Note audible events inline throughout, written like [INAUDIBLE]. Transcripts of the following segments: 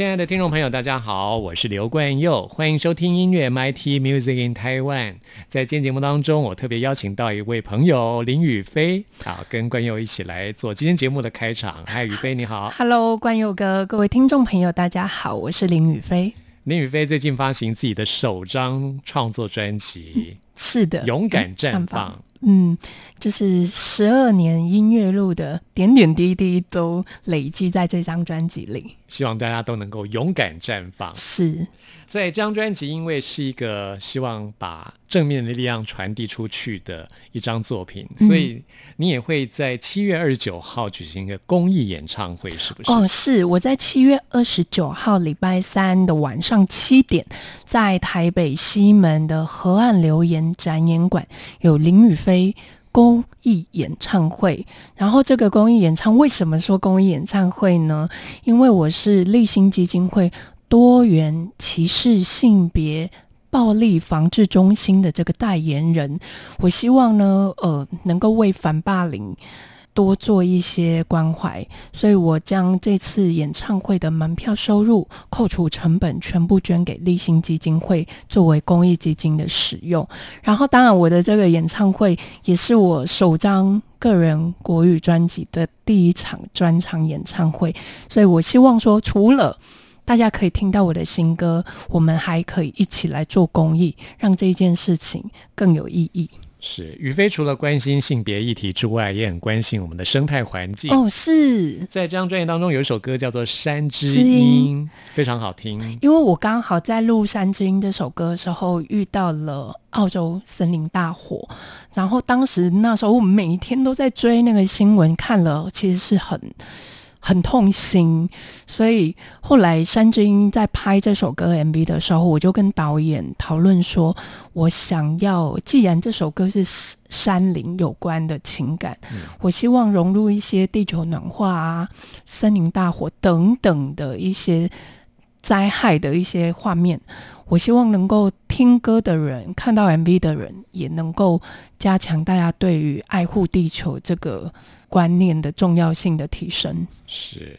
亲爱的听众朋友，大家好，我是刘冠佑，欢迎收听音乐 MIT Music in Taiwan。在今天节目当中，我特别邀请到一位朋友林宇飞，好，跟冠佑一起来做今天节目的开场。嗨，宇飞你好，Hello，冠佑哥，各位听众朋友，大家好，我是林宇飞。林宇飞最近发行自己的首张创作专辑，是的，勇敢绽放。嗯，就是十二年音乐路的点点滴滴都累积在这张专辑里。希望大家都能够勇敢绽放。是在这张专辑，因为是一个希望把正面的力量传递出去的一张作品，所以你也会在七月二十九号举行一个公益演唱会，是不是？哦，是我在七月二十九号礼拜三的晚上七点，在台北西门的河岸留言展演馆有林雨飞。公益演唱会，然后这个公益演唱为什么说公益演唱会呢？因为我是立新基金会多元歧视性别暴力防治中心的这个代言人，我希望呢，呃，能够为反霸凌。多做一些关怀，所以我将这次演唱会的门票收入扣除成本，全部捐给立新基金会作为公益基金的使用。然后，当然我的这个演唱会也是我首张个人国语专辑的第一场专场演唱会，所以我希望说，除了大家可以听到我的新歌，我们还可以一起来做公益，让这件事情更有意义。是宇飞除了关心性别议题之外，也很关心我们的生态环境。哦，是在这张专辑当中有一首歌叫做《山之音》，非常好听。因为我刚好在录《山之音》这首歌的时候遇到了澳洲森林大火，然后当时那时候我每一天都在追那个新闻，看了其实是很。很痛心，所以后来山之音在拍这首歌 MV 的时候，我就跟导演讨论说，我想要既然这首歌是山林有关的情感，我希望融入一些地球暖化啊、森林大火等等的一些灾害的一些画面。我希望能够听歌的人、看到 MV 的人，也能够加强大家对于爱护地球这个观念的重要性的提升。是。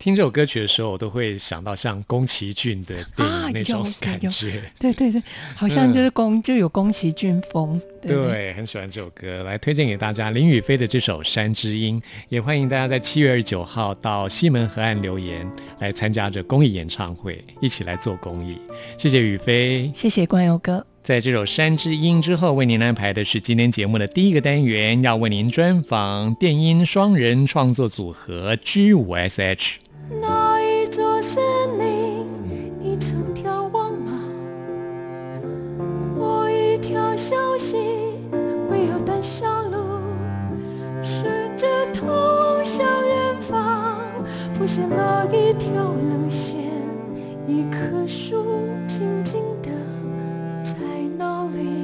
听这首歌曲的时候，我都会想到像宫崎骏的电影那种感觉。对对对，好像就是宫就有宫崎骏风。对，很喜欢这首歌，来推荐给大家林雨飞的这首《山之音》，也欢迎大家在七月二十九号到西门河岸留言来参加这公益演唱会，一起来做公益。谢谢雨飞，谢谢关友哥。在这首《山之音》之后，为您安排的是今天节目的第一个单元，要为您专访电音双人创作组合 G 五 SH。那一座森林，你曾眺望吗？我一条小溪，会有胆小路，顺着通向远方，浮现了一条路线，一棵树静静的在那里。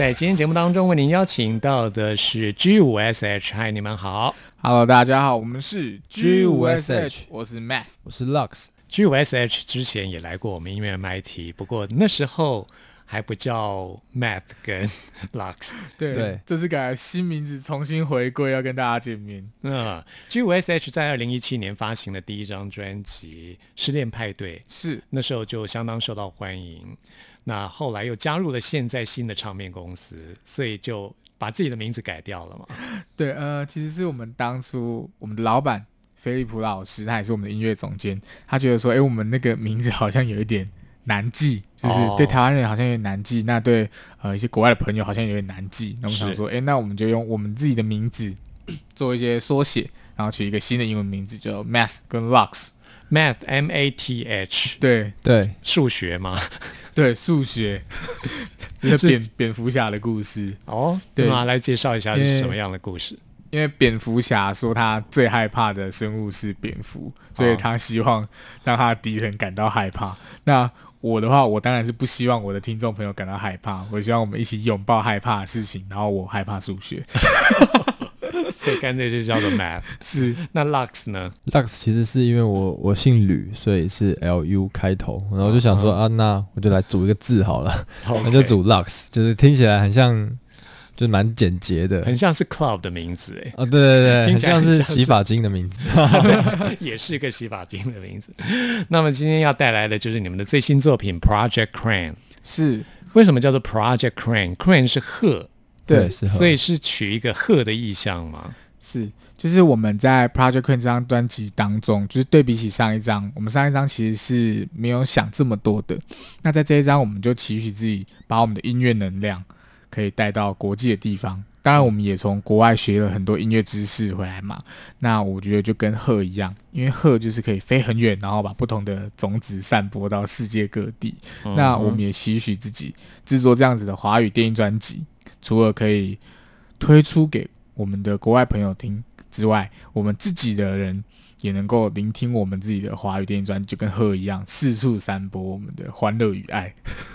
在今天节目当中，为您邀请到的是 G 五 SH，嗨，你们好。Hello，大家好，我们是 G 五 SH，我是 Math。我是 Lux，G 五 SH 之前也来过我们音乐 MIT，不过那时候还不叫 Math 跟 Lux。[LAUGHS] 对对这是改了新名字，重新回归，要跟大家见面。嗯，G 五 SH 在二零一七年发行的第一张专辑《失恋派对》，是那时候就相当受到欢迎。那后来又加入了现在新的唱片公司，所以就把自己的名字改掉了嘛。[LAUGHS] 对，呃，其实是我们当初我们的老板菲利普老师，他也是我们的音乐总监，他觉得说，哎，我们那个名字好像有一点难记，就是哦对台湾人好像有点难记，那对呃一些国外的朋友好像有点难记。那我们想是说，哎，那我们就用我们自己的名字做一些缩写，然后取一个新的英文名字，叫 Math 跟 Lux。Math M A T H，对对，数学吗？[LAUGHS] 对，数学，[LAUGHS] 这是蝙蝙蝠侠的故事。哦，对对吗？来介绍一下是什么样的故事？因为蝙蝠侠说他最害怕的生物是蝙蝠，所以他希望让他的敌人感到害怕。那我的话，我当然是不希望我的听众朋友感到害怕，我希望我们一起拥抱害怕的事情。然后我害怕数学，[LAUGHS] 所以干脆就叫做 Math。是那 Lux 呢？Lux 其实是因为我我姓吕，所以是 L U 开头，然后我就想说、啊，那我就来组一个字好了，那就组 Lux，就是听起来很像，就是蛮简洁的。很像是 Club 的名字，哎，哦，对对对，听很像是起来像是洗发精的名字。[LAUGHS] 也是一个洗发精的名字。那么今天要带来的就是你们的最新作品 Project Crane。是，为什么叫做 Project Crane？Crane 是鹤，对，是所以是取一个鹤的意象吗？是，就是我们在 Project Crane 这张专辑当中，就是对比起上一张，我们上一张其实是没有想这么多的。那在这一张，我们就期许自己把我们的音乐能量可以带到国际的地方。当然，我们也从国外学了很多音乐知识回来嘛。那我觉得就跟鹤一样，因为鹤就是可以飞很远，然后把不同的种子散播到世界各地。那我们也期许自己制作这样子的华语电影专辑，除了可以推出给我们的国外朋友听之外，我们自己的人也能够聆听我们自己的华语电影专辑，就跟鹤一样四处散播我们的欢乐与爱。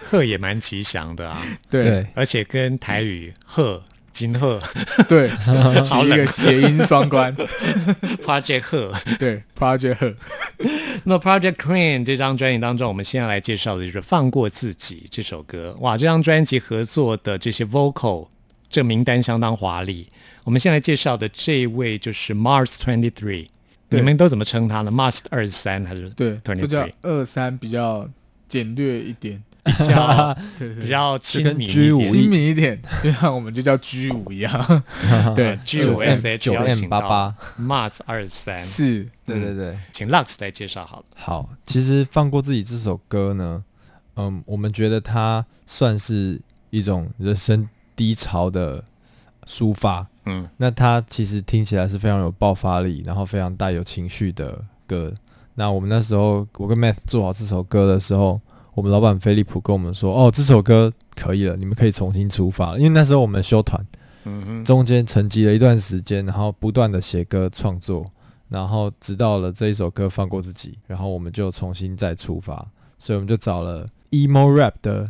鹤也蛮吉祥的啊，对 [LAUGHS] 对，而且跟台语鹤。金鹤 [LAUGHS] 对，好取一个谐音双关。[LAUGHS] Project 鹤，对，Project 鹤。那 Project Queen 这张专辑当中，我们现在来介绍的就是《放过自己》这首歌。哇，这张专辑合作的这些 vocal，这名单相当华丽。我们现在介绍的这一位就是 Mars Twenty Three，对你们都怎么称他呢？Must 二十三还是对，Twenty 都叫二三比较简略一点，比较 [LAUGHS] 对对比较亲民一点。亲民一点，就像我们就叫 G 五一样。[LAUGHS] 对，G 五 S H 九邀 M 八八，Must 二十三，是，对对对。请 Lux 来介绍好了。好，其实放过自己这首歌呢，嗯，我们觉得它算是一种人生低潮的抒发。嗯那它其实听起来是非常有爆发力，然后非常带有情绪的歌。那我们那时候，我跟 Math 做好这首歌的时候，我们老板飞利浦跟我们说：“哦，这首歌可以了，你们可以重新出发了。”因为那时候我们修团，中间沉寂了一段时间，然后不断的写歌创作，然后直到了这一首歌放过自己，然后我们就重新再出发，所以我们就找了 emo rap 的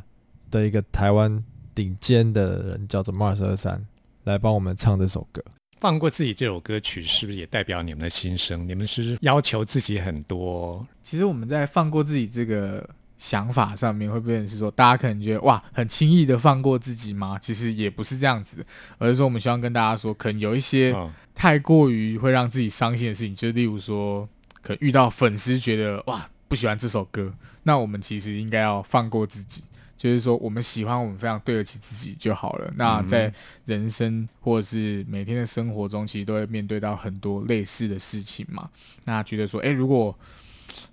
的一个台湾顶尖的人，叫做 Mars 二三，来帮我们唱这首歌。放过自己这首歌曲，是不是也代表你们的心声？你们是不是要求自己很多？其实我们在放过自己这个想法上面，会变成是说，大家可能觉得哇，很轻易的放过自己吗？其实也不是这样子，而是说我们希望跟大家说，可能有一些嗯太过于会让自己伤心的事情，就例如说，可能遇到粉丝觉得哇不喜欢这首歌，那我们其实应该要放过自己。就是说，我们喜欢我们非常对得起自己就好了。那嗯在人生或者是每天的生活中，其实都会面对到很多类似的事情嘛。那觉得说，诶，如果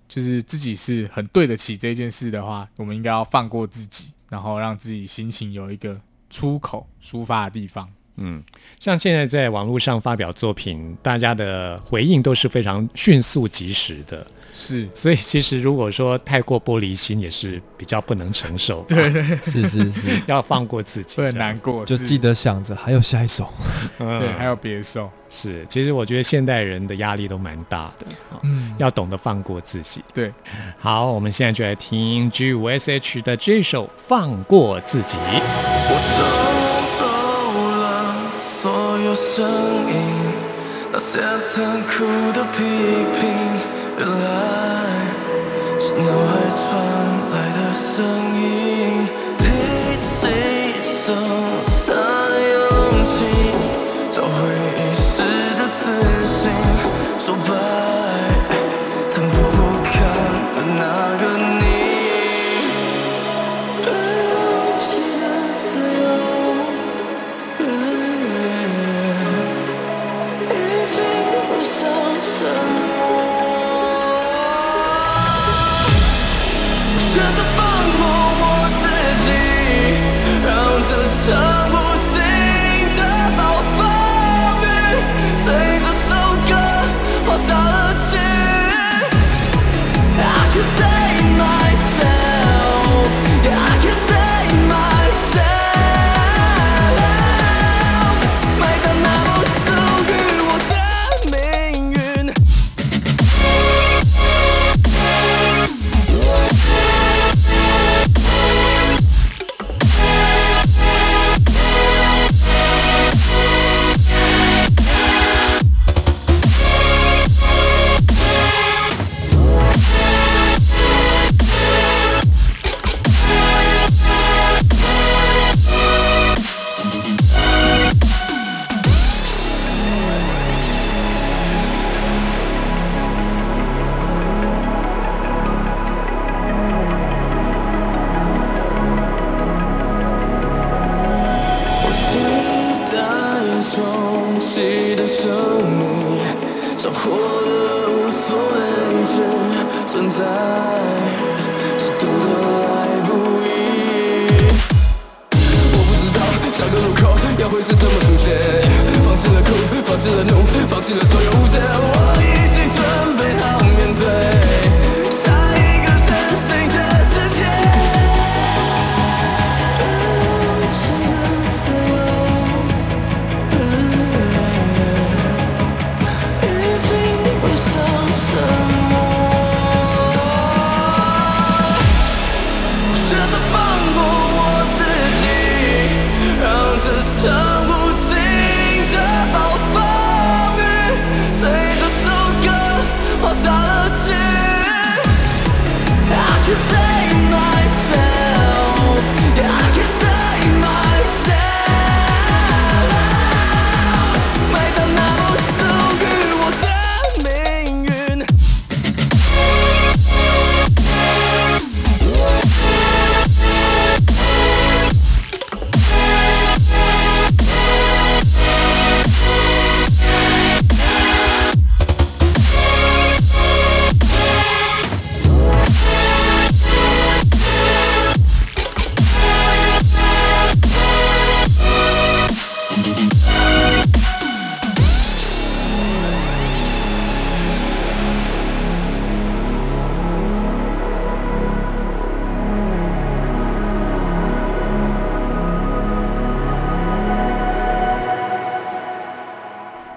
就是自己是很对得起这件事的话，我们应该要放过自己，然后让自己心情有一个出口抒发的地方。嗯，像现在在网络上发表作品，大家的回应都是非常迅速及时的，是，所以其实如果说太过玻璃心，也是比较不能承受。对，是是是，[LAUGHS] 要放过自己，会很难过。就记得想着还有下一首。嗯 [LAUGHS] 对，还有别首。是，其实我觉得现代人的压力都蛮大的，啊嗯，要懂得放过自己。对，好，我们现在就来听 G 五 S H 的这首《放过自己》。我收够了所有声音，那些残酷的批评，原来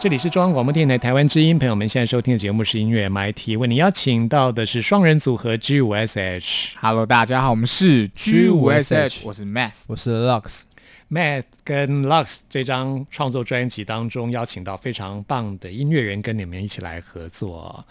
这里是中央广播电台台湾之音，朋友们现在收听的节目是音乐 MIT，为你邀请到的是双人组合 G 五 SH。Hello，大家好，我们是 G 五 SH，我是 Math。我是 Lux，Matt 跟 Lux 这张创作专辑当中邀请到非常棒的音乐人跟你们一起来合作。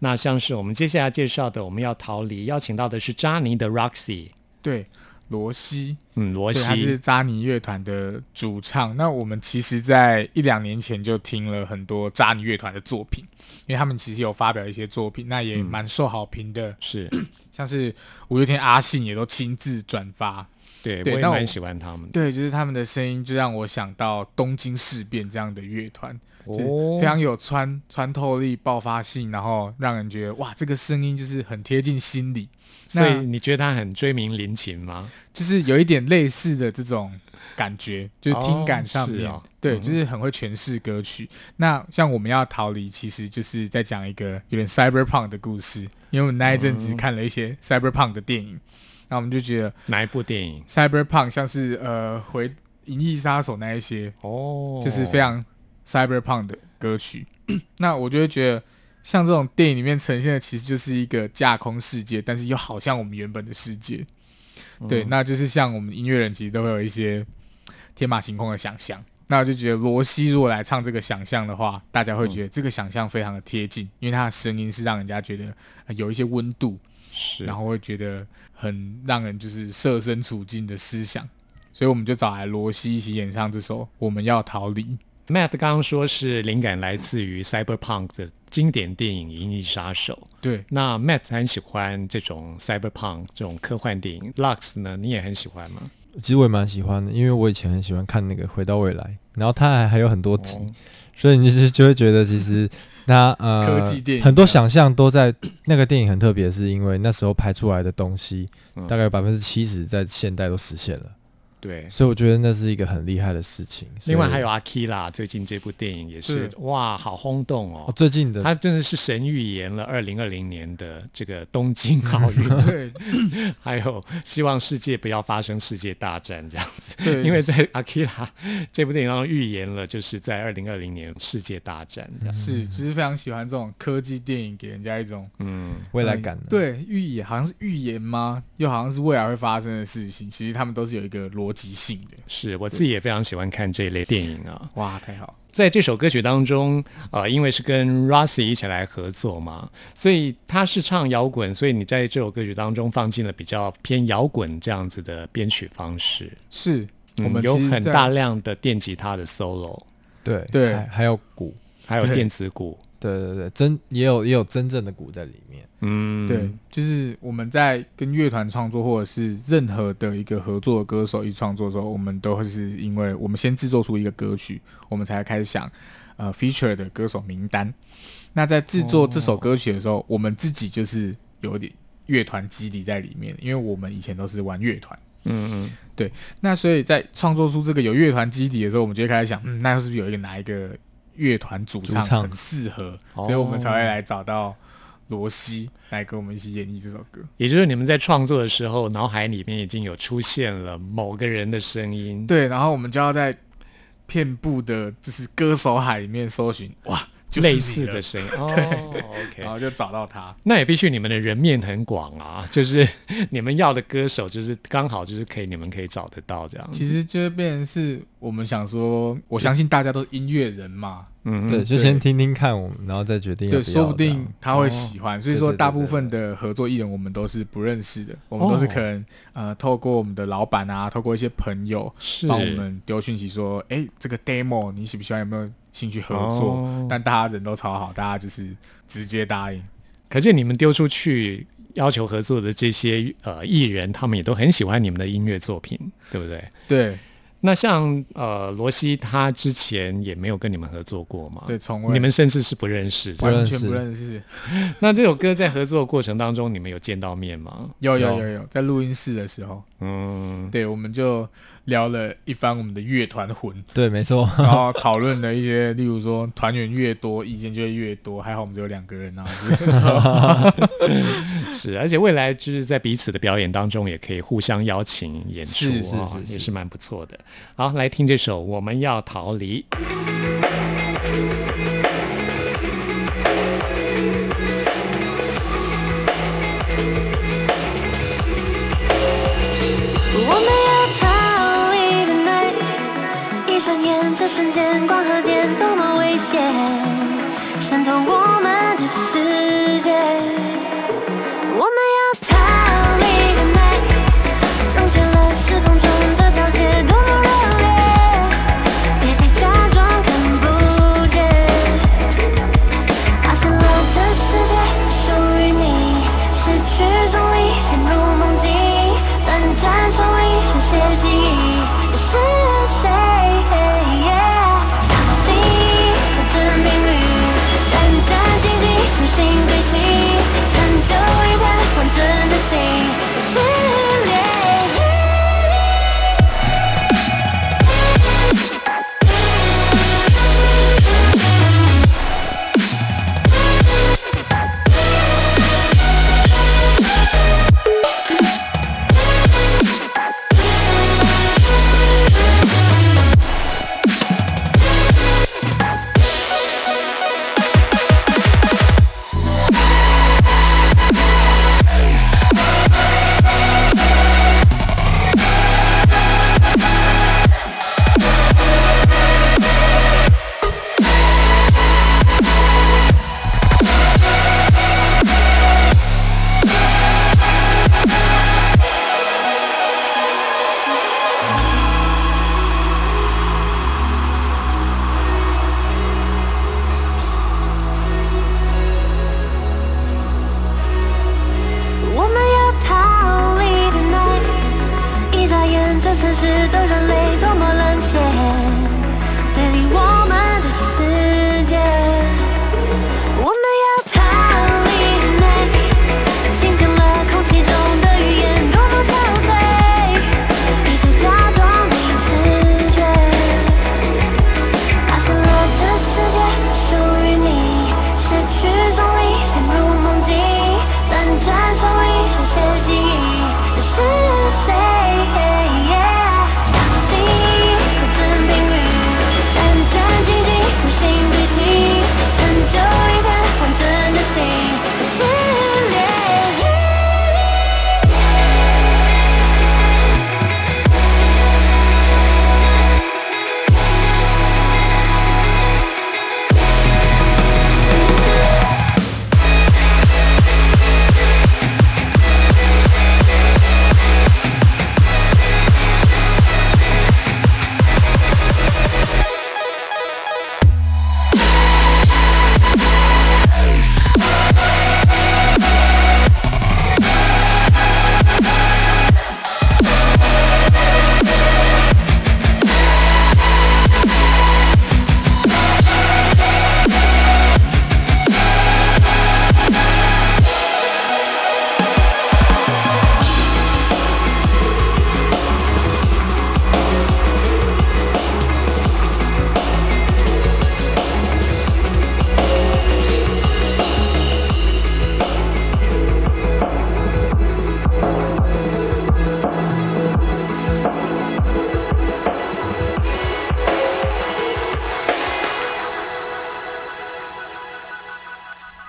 那像是我们接下来介绍的，我们要逃离，邀请到的是扎尼的 Roxy，对，罗西，嗯，罗西，他是西，扎尼乐团的主唱。那我们其实，在一两年前就听了很多扎尼乐团的作品，因为他们其实有发表一些作品，那也蛮受好评的。是 [CLEARS THROAT] 像是五月天阿信也都亲自转发。对，我我也蛮喜欢他们的。对，就是他们的声音，就让我想到东京事变这样的乐团，就是哦非常有穿穿透力、爆发性，然后让人觉得哇，这个声音就是很贴近心里。所以你觉得他很追名林琴吗？就是有一点类似的这种感觉，就是听感上面，哦哦对，嗯就是很会诠释歌曲。那像我们要逃离，其实就是在讲一个有点 cyberpunk 的故事，因为我们那一阵嗯子看了一些 cyberpunk 的电影，那我们就觉得哪一部电影？cyberpunk 像是呃回《银翼杀手》那一些，哦，就是非常 cyberpunk 的歌曲。那我就会觉得，像这种电影里面呈现的，其实就是一个架空世界，但是又好像我们原本的世界。对，嗯那就是像我们音乐人其实都会有一些天马行空的想象。那我就觉得罗西如果来唱这个想象的话，大家会觉得这个想象非常的贴近，因为他的声音是让人家觉得、呃有一些温度，是，然后会觉得很让人就是设身处境的思想。所以我们就找来罗西一起演唱这首《我们要逃离》。Matt 刚刚说是灵感来自于 Cyberpunk 的经典电影《银翼杀手》。对，那 Matt 很喜欢这种 Cyberpunk 这种科幻电影，Lux 呢，你也很喜欢吗？其实我也蛮喜欢的，因为我以前很喜欢看那个《回到未来》，然后它还还有很多集，哦。所以你就是就会觉得其实 [LAUGHS] 它呃科技电影很多想象都在那个电影很特别，是因为那时候拍出来的东西嗯。大概百分之七十在现代都实现了，对。所以我觉得那是一个很厉害的事情。另外还有 Akira 最近这部电影也是是哇，好轰动哦哦！最近的他真的是神预言了二零二零年的这个东京奥运，[LAUGHS] 对，[LAUGHS] 还有希望世界不要发生世界大战这样子。对，因为在 Akira 这部电影当中预言了，就是在二零二零年世界大战这样。是，就是非常喜欢这种科技电影，给人家一种嗯，未来感的，嗯对预言，好像是预言吗？又好像是未来会发生的事情。其实他们都是有一个逻辑性的。是我自己也非常喜欢看这一类电影啊。哇，太好！在这首歌曲当中，呃，因为是跟 Rossi 一起来合作嘛，所以他是唱摇滚，所以你在这首歌曲当中放进了比较偏摇滚这样子的编曲方式。是嗯我们有很大量的电吉他的 solo，对对还还有鼓，还有电子鼓。对对对，真也有也有真正的鼓在里面。嗯，对，就是我们在跟乐团创作，或者是任何的一个合作的歌手一起创作的时候，我们都会是因为我们先制作出一个歌曲，我们才开始想呃 feature 的歌手名单。那在制作这首歌曲的时候，我们自己就是有点乐团基底在里面，因为我们以前都是玩乐团。嗯嗯，对那所以在创作出这个有乐团基底的时候，我们就会开始想，嗯，那是不是有一个哪一个乐团主唱很适合，哦所以我们才会来找到罗西来跟我们一起演绎这首歌。也就是你们在创作的时候，脑海里面已经有出现了某个人的声音。对，然后我们就要在遍布的就是歌手海里面搜寻，哇，就是类似的声音。[LAUGHS] 哦然，OK，然后就找到他。那也必须你们的人面很广啊，就是 [LAUGHS] 你们要的歌手，就是刚好就是可以你们可以找得到这样。其实就会变成是我们想说，我相信大家都是音乐人嘛，嗯，对，就先听听看我们，然后再决定要对，说不定他会喜欢。所以说，对对对。大部分的合作艺人我们都是不认识的，我们都是可能、呃透过我们的老板啊，透过一些朋友是。帮我们丢讯息说，哎，这个 demo 你喜不喜欢？有没有兴趣合作？哦但大家人都超好，大家就是直接答应。可见你们丢出去要求合作的这些呃艺人，他们也都很喜欢你们的音乐作品，对不对？对那像呃罗西，他之前也没有跟你们合作过嘛？对，从未你们甚至是不认识。完全不不认识。[LAUGHS] 那这首歌在合作的过程当中，你们有见到面吗？有有有有，在录音室的时候，嗯，对，我们就聊了一番我们的乐团魂，对，没错，然后讨论了一些，例如说团员越多，意见就会越多。还好我们只有两个人啊，[LAUGHS] 是，而且未来就是在彼此的表演当中，也可以互相邀请演出啊、也是蛮不错的。好，来听这首《我们要逃离》。渗透我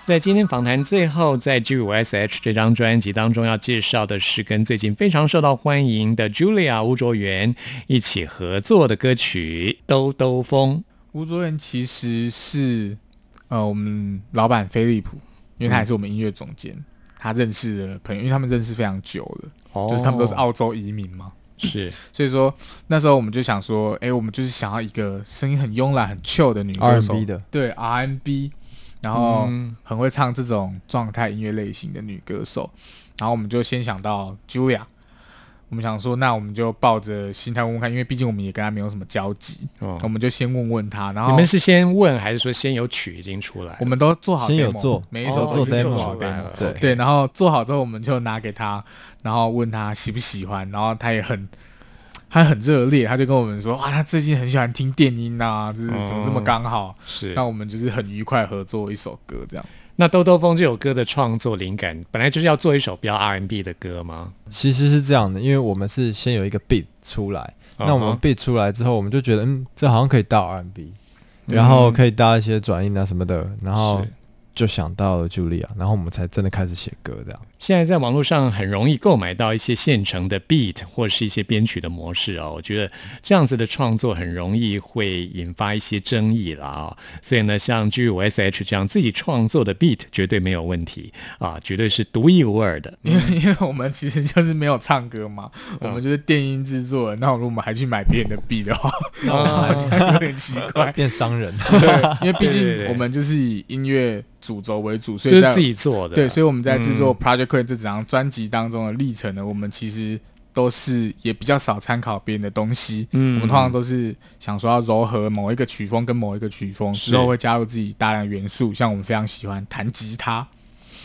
在今天访谈最后，在 G 五 S H 这张专辑当中要介绍的是跟最近非常受到欢迎的 Julia 吴卓源一起合作的歌曲《兜兜风》。吴卓源其实是呃我们老板飞利浦，因为他也是我们音乐总监，他认识的朋友，因为他们认识非常久了，哦。就是他们都是澳洲移民嘛，是。[LAUGHS] 所以说那时候我们就想说，哎、我们就是想要一个声音很慵懒、很 chill 的女歌手。R&B 的，对 R&B，然后嗯。很会唱这种状态音乐类型的女歌手，然后我们就先想到 Julia，我们想说，那我们就抱着心态问问看，因为毕竟我们也跟她没有什么交集，哦。我们就先问问她，然后你们是先问还是说先有曲已经出来？我们都做好 demo, 先有做每一首哦做都是 demo 做好出 demo 了对 OK 对，然后做好之后我们就拿给他，然后问他喜不喜欢，然后他也很。他很热烈，他就跟我们说：“哇，他最近很喜欢听电音呐、就是怎么这么刚好？”是那我们就是很愉快合作一首歌，这样。那《兜兜风》这首歌的创作灵感，本来就是要做一首比较 R&B 的歌吗？其实是这样的，因为我们是先有一个 beat 出来，那我们 beat 出来之后，我们就觉得，嗯，这好像可以到 R&B，然后可以搭一些转音啊什么的，然后是就想到了 Julia，然后我们才真的开始写歌这样。现在在网络上很容易购买到一些现成的 beat 或是一些编曲的模式哦，我觉得这样子的创作很容易会引发一些争议啦啊、所以呢，像 G 五 S H 这样自己创作的 beat 绝对没有问题啊，绝对是独一无二的。因为因为我们其实就是没有唱歌嘛，我们就是电音制作人。那如果我们还去买别人的 B 的话，[LAUGHS] 有点奇怪。[LAUGHS] 变商人，对，因为毕竟我们就是以音乐主轴为主，所以在就是自己做的，对，所以我们在制作嗯。Project Queen 这整张专辑当中的历程呢，我们其实都是也比较少参考别人的东西。嗯。我们通常都是想说要柔和某一个曲风跟某一个曲风，是。之后会加入自己大量元素，像我们非常喜欢弹吉他，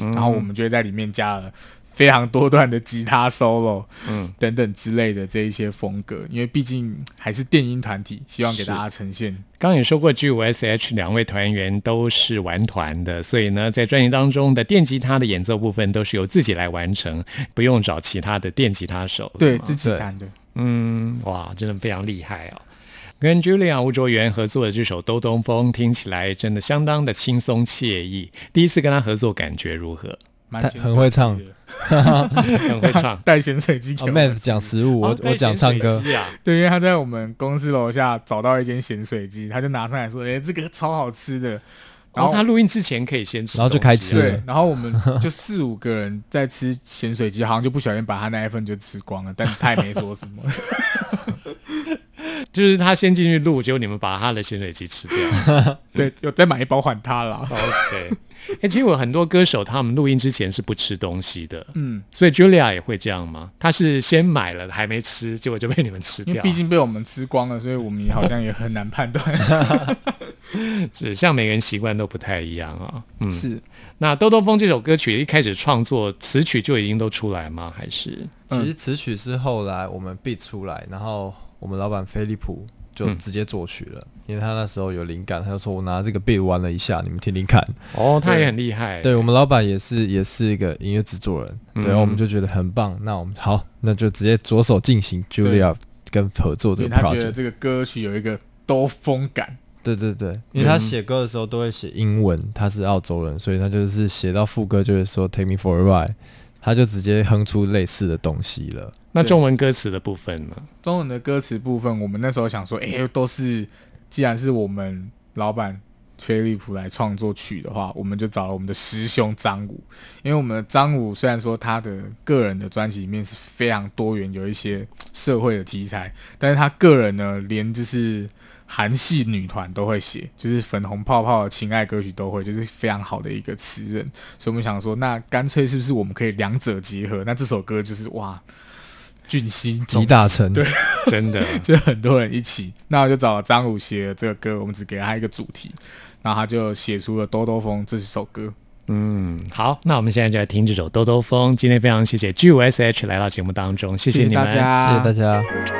嗯。然后我们就会在里面加了非常多段的吉他 solo，嗯等等之类的这一些风格，因为毕竟还是电音团体，希望给大家呈现。刚刚也说过，G 五 S H 两位团员都是玩团的，所以呢，在专辑当中的电吉他的演奏部分都是由自己来完成，不用找其他的电吉他手。对自己弹的，嗯，哇，真的非常厉害哦。跟 Julia 吴卓源合作的这首《兜兜风》听起来真的相当的轻松惬意。第一次跟他合作，感觉如何？他蛮很会唱 [LAUGHS] 很会唱。[LAUGHS] 带咸水鸡我们，Matt 讲食物，我哦我讲唱歌，，对，因为他在我们公司楼下找到一间咸水鸡，他就拿上来说：“哎、这个超好吃的。”然后他录音之前可以先吃然后就开吃，对然后我们就四五个人在吃咸水鸡，好像就不小心把他那一份就吃光了，但是他也没说什么。就是他先进去录，结果你们把他的咸水鸡吃掉。[LAUGHS] 对，有再买一包还他啦。[LAUGHS] OK，哎、其实有很多歌手他们录音之前是不吃东西的，嗯，所以 Julia 也会这样吗？他是先买了还没吃，结果就被你们吃掉。因为毕竟被我们吃光了，所以我们也好像也很难判断。[LAUGHS] 是像每个人习惯都不太一样啊。嗯，是，那《兜兜风》这首歌曲一开始创作词曲就已经都出来吗？还是嗯其实词曲是后来我们 beat 出来，然后我们老板飞利浦就嗯直接作曲了，因为他那时候有灵感，他就说我拿这个 beat 玩了一下，你们听听看。哦，他也很厉害。对我们老板也是也是一个音乐制作人，嗯对，然后我们就觉得很棒，那我们好，那就直接着手进行 Julia 跟合作这个因为他觉得 project。这个歌曲有一个兜风感。对对对，因为他写歌的时候都会写英文，他是澳洲人，所以他就是写到副歌就会说 Take me for a ride，他就直接哼出类似的东西了。那中文歌词的部分呢？中文的歌词部分，我们那时候想说，哎、都是既然是我们老板飞利浦来创作曲的话，我们就找了我们的师兄张武，因为我们的张武虽然说他的个人的专辑里面是非常多元，有一些社会的题材，但是他个人呢，连就是韩系女团都会写，就是粉红泡泡的情爱歌曲都会，就是非常好的一个词人，所以我们想说，那干脆是不是我们可以两者结合？那这首歌就是哇。俊熙集大成，对，[LAUGHS] 真的 [LAUGHS] 就很多人一起，那我就找张武写了这个歌，我们只给他一个主题，然后他就写出了《兜兜风》这首歌。嗯，好，那我们现在就来听这首《兜兜风》。今天非常谢谢 G 五 S H 来到节目当中，谢谢你们。大家，谢谢大家。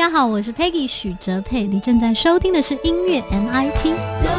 大家好，我是 Peggy 许哲佩，你正在收听的是音乐 MIT。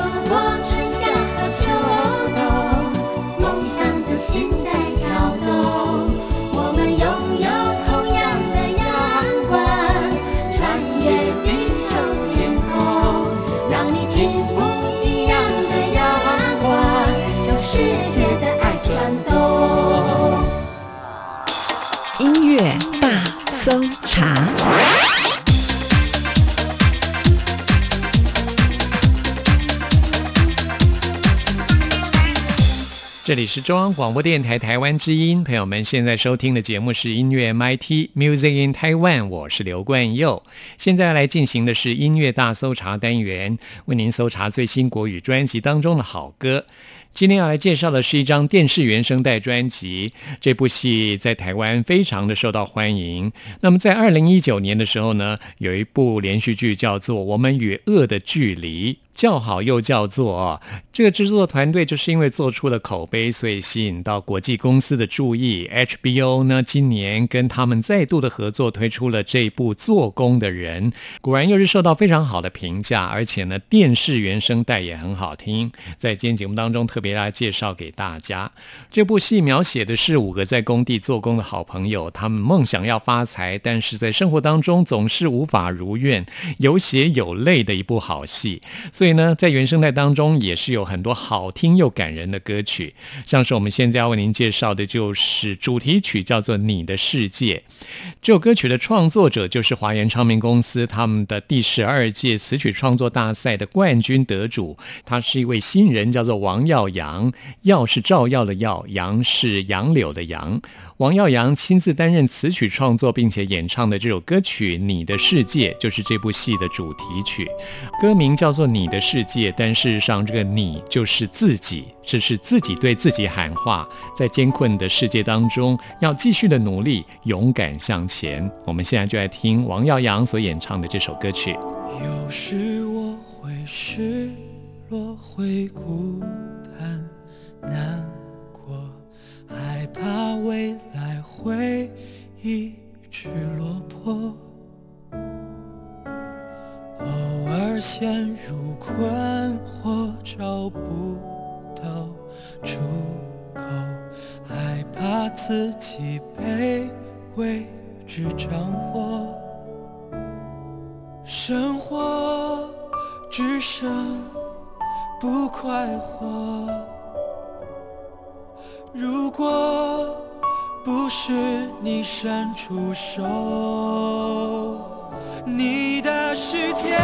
这里是中央广播电台台湾之音，朋友们现在收听的节目是音乐 MIT Music in Taiwan，我是刘冠佑。现在来进行的是音乐大搜查单元，为您搜查最新国语专辑当中的好歌。今天要来介绍的是一张电视原声带专辑，这部戏在台湾非常的受到欢迎。那么在二零一九年的时候呢，有一部连续剧叫做《我们与恶的距离》。叫好又叫座，这个制作团队就是因为做出了口碑，所以吸引到国际公司的注意。HBO 呢，今年跟他们再度的合作，推出了这部《做工的人》，果然又是受到非常好的评价，而且呢，电视原声带也很好听。在今天节目当中，特别来介绍给大家。这部戏描写的是五个在工地做工的好朋友，他们梦想要发财，但是在生活当中总是无法如愿，有血有泪的一部好戏。所以呢，在原声带当中也是有很多好听又感人的歌曲，像是我们现在要为您介绍的，就是主题曲叫做《你的世界》。这首歌曲的创作者就是华研唱片公司他们的第十二届词曲创作大赛的冠军得主，他是一位新人，叫做王耀阳。耀是照耀的耀，杨是杨柳的杨。王耀扬亲自担任词曲创作并且演唱的这首歌曲《你的世界》，就是这部戏的主题曲。歌名叫做《你的世界》，但事实上，这个“你”就是自己，这是自己对自己喊话，在艰困的世界当中，要继续的努力，勇敢向前。我们现在就来听王耀扬所演唱的这首歌曲。有时我会失落，会孤单难，害怕未来会一直落魄。偶尔陷入困惑，找不到出口，害怕自己被未知掌握。生活只剩不快活。如果不是你伸出手，你的世界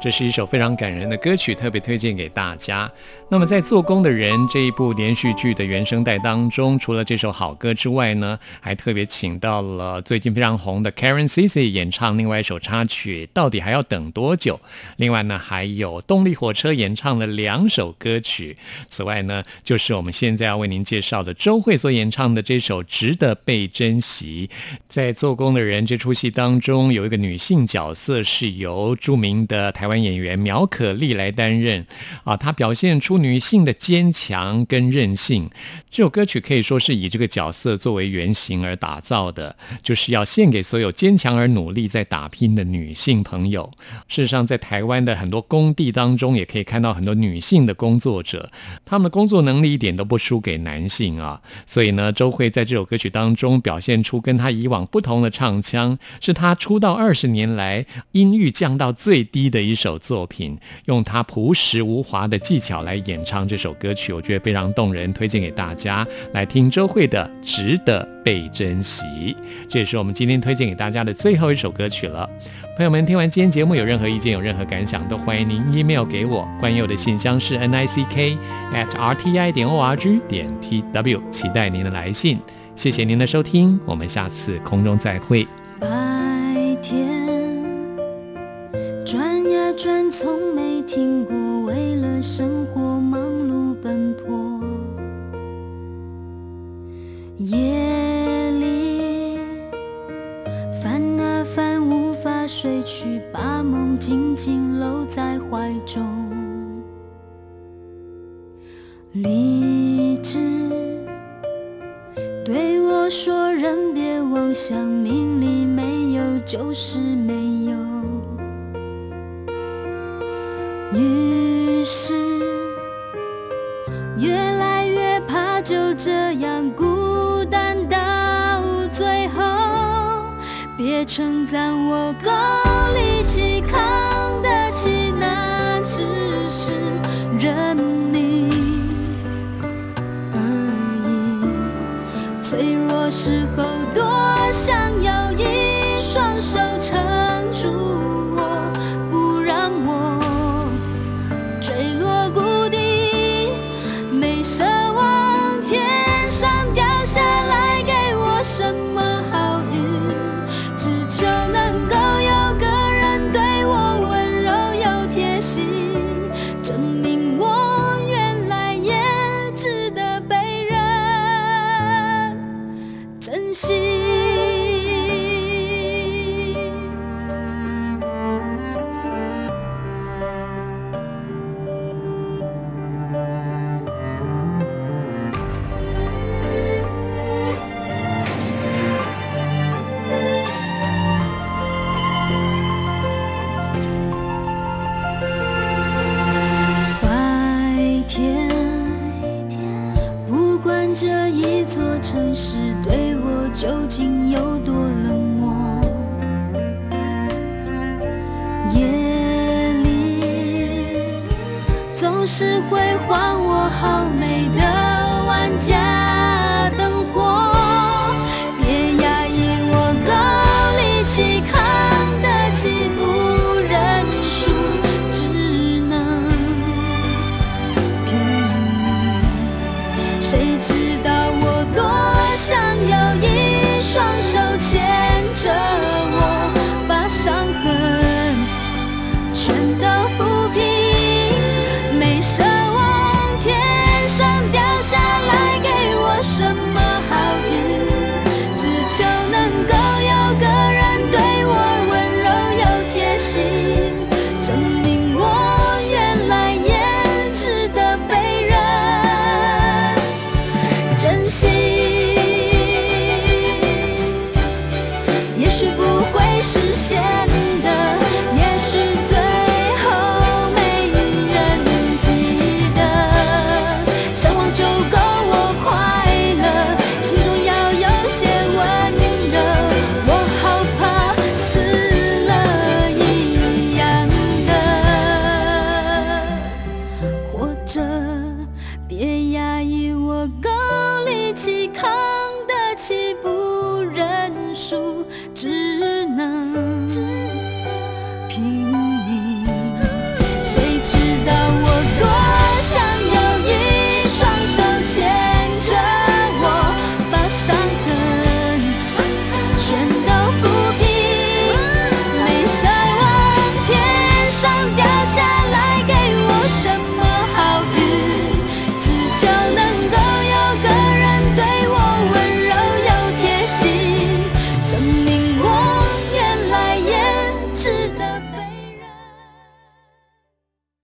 这是一首非常感人的歌曲，特别推荐给大家。那么，在《做工的人》这一部连续剧的原声带当中，除了这首好歌之外呢，还特别请到了最近非常红的 Karen c i c 演唱另外一首插曲《到底还要等多久》。另外呢，还有动力火车演唱了两首歌曲。此外呢，就是我们现在要为您介绍的周慧所演唱的这首《值得被珍惜》。在《做工的人》这出戏当中，有一个女性角色是由著名的台湾湾演员苗可丽来担任啊，她表现出女性的坚强跟韧性。这首歌曲可以说是以这个角色作为原型而打造的，就是要献给所有坚强而努力在打拼的女性朋友。事实上，在台湾的很多工地当中，也可以看到很多女性的工作者，她们的工作能力一点都不输给男性啊。所以呢，周慧在这首歌曲当中表现出跟她以往不同的唱腔，是她出道二十年来音域降到最低的一首作品，用他朴实无华的技巧来演唱这首歌曲，我觉得非常动人，推荐给大家来听周蕙的《值得被珍惜》。这也是我们今天推荐给大家的最后一首歌曲了。朋友们，听完今天节目有任何意见、有任何感想，都欢迎您 email 给我。关佑的信箱是 n i c k at r t i 点 o r g 点 t w，期待您的来信。谢谢您的收听，我们下次空中再会。从没停过，为了生活忙碌奔波。夜里翻啊翻，无法睡去，把梦紧紧搂在怀中。理智。对我说：“人别妄想，命里没有就是没于是越来越怕就这样孤单到最后。别称赞我够力气扛得起，那只是认命而已。脆弱时候，多想有一双手